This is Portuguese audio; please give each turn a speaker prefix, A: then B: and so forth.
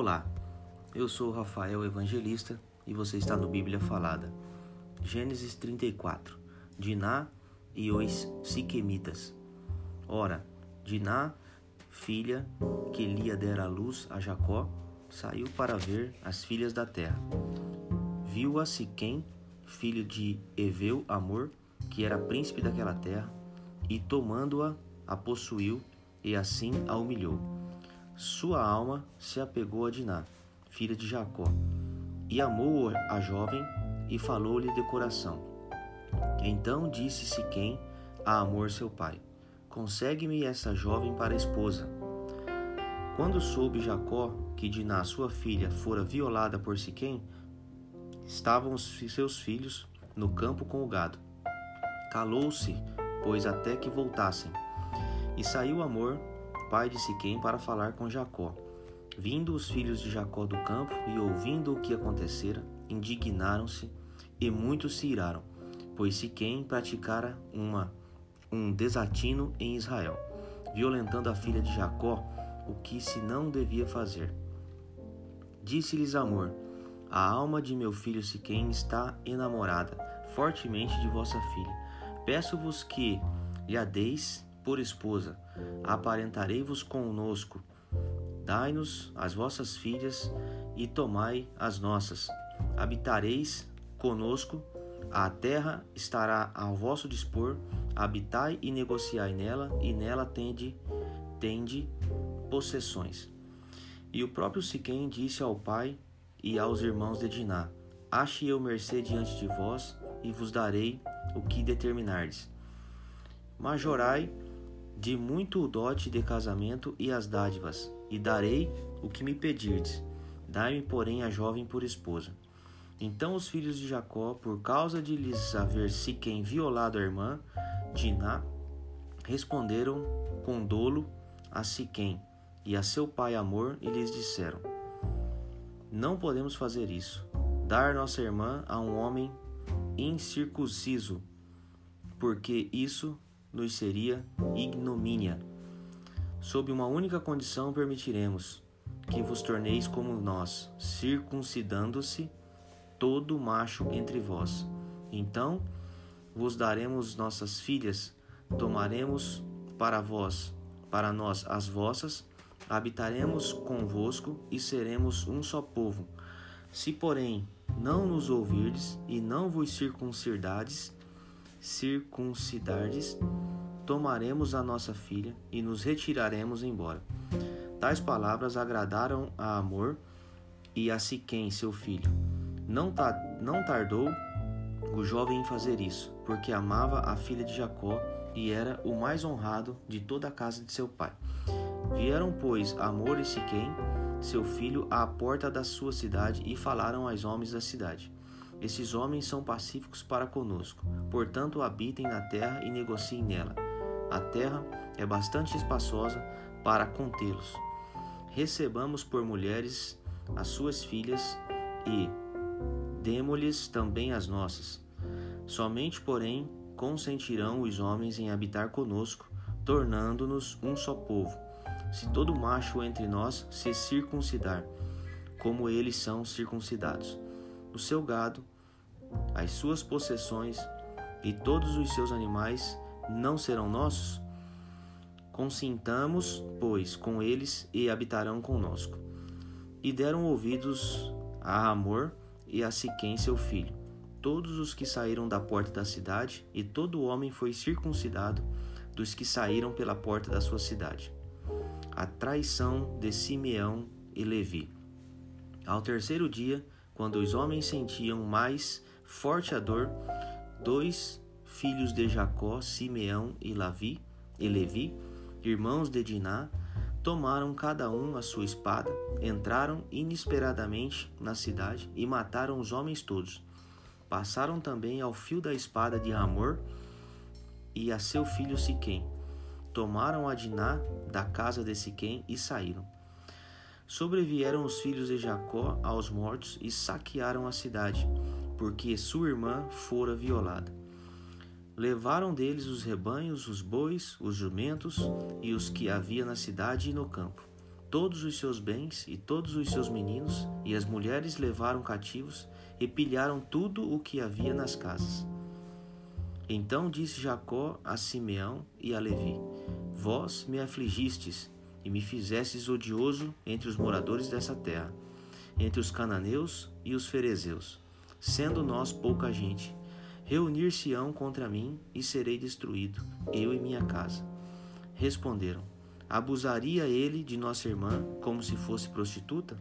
A: Olá, eu sou Rafael Evangelista e você está no Bíblia Falada. Gênesis 34 Diná e os Siquemitas. Ora, Diná, filha que Lia dera à luz a Jacó, saiu para ver as filhas da terra. Viu a Siquém, filho de Eveu Amor, que era príncipe daquela terra, e tomando-a, a possuiu e assim a humilhou. Sua alma se apegou a Diná, filha de Jacó, e amou a jovem e falou-lhe de coração. Então disse Siquém a Amor seu pai: Consegue-me essa jovem para esposa. Quando soube Jacó que Diná, sua filha, fora violada por Siquém, estavam seus filhos no campo com o gado. Calou-se, pois até que voltassem. E saiu Amor, pai de Siquém, para falar com Jacó. Vindo os filhos de Jacó do campo e ouvindo o que acontecera, indignaram-se e muitos se iraram, pois Siquém praticara uma, um desatino em Israel, violentando a filha de Jacó, o que se não devia fazer. Disse-lhes Amor: A alma de meu filho Siquém está enamorada fortemente de vossa filha. Peço-vos que lhe deis por esposa. Aparentarei-vos conosco. Dai-nos as vossas filhas e tomai as nossas. Habitareis conosco. A terra estará ao vosso dispor. Habitai e negociai nela, e nela tende, tende possessões. E o próprio Siquém disse ao pai e aos irmãos de Diná: Ache eu mercê diante de vós, e vos darei o que determinardes. Majorai de muito o dote de casamento e as dádivas, e darei o que me pedirdes. Dai-me, porém, a jovem por esposa. Então os filhos de Jacó, por causa de lhes haver Siquém violado a irmã, Diná, responderam com dolo a Siquém e a seu pai Amor e lhes disseram: Não podemos fazer isso, dar nossa irmã a um homem incircunciso, porque isso nos seria ignomínia. Sob uma única condição permitiremos que vos torneis como nós, circuncidando-se todo macho entre vós. Então vos daremos nossas filhas, tomaremos para vós, para nós as vossas, habitaremos convosco e seremos um só povo. Se, porém, não nos ouvirdes e não vos circuncidades, circuncidardes, tomaremos a nossa filha e nos retiraremos embora. Tais palavras agradaram a Amor e a Siquém, seu filho. Não, ta não tardou o jovem em fazer isso, porque amava a filha de Jacó e era o mais honrado de toda a casa de seu pai. Vieram, pois, Amor e Siquém, seu filho, à porta da sua cidade e falaram aos homens da cidade. Esses homens são pacíficos para conosco, portanto habitem na terra e negociem nela. A terra é bastante espaçosa para contê-los. Recebamos por mulheres as suas filhas e demo-lhes também as nossas. Somente, porém, consentirão os homens em habitar conosco, tornando-nos um só povo. Se todo macho entre nós se circuncidar, como eles são circuncidados o seu gado, as suas possessões e todos os seus animais não serão nossos? Consintamos, pois, com eles e habitarão conosco. E deram ouvidos a Amor e a Siquém seu filho, todos os que saíram da porta da cidade, e todo homem foi circuncidado dos que saíram pela porta da sua cidade. A traição de Simeão e Levi. Ao terceiro dia, quando os homens sentiam mais forte a dor, dois filhos de Jacó, Simeão e Lavi, e Levi, irmãos de Diná, tomaram cada um a sua espada, entraram inesperadamente na cidade e mataram os homens todos. Passaram também ao fio da espada de Amor e a seu filho Siquém. Tomaram a Diná da casa de Siquém e saíram. Sobrevieram os filhos de Jacó aos mortos e saquearam a cidade, porque sua irmã fora violada. Levaram deles os rebanhos, os bois, os jumentos e os que havia na cidade e no campo. todos os seus bens e todos os seus meninos, e as mulheres levaram cativos e pilharam tudo o que havia nas casas. Então disse Jacó a Simeão e a Levi: Vós me afligistes e me fizestes odioso entre os moradores dessa terra, entre os cananeus e os ferezeus, sendo nós pouca gente. Reunir-se-ão contra mim e serei destruído, eu e minha casa. Responderam: Abusaria ele de nossa irmã como se fosse prostituta?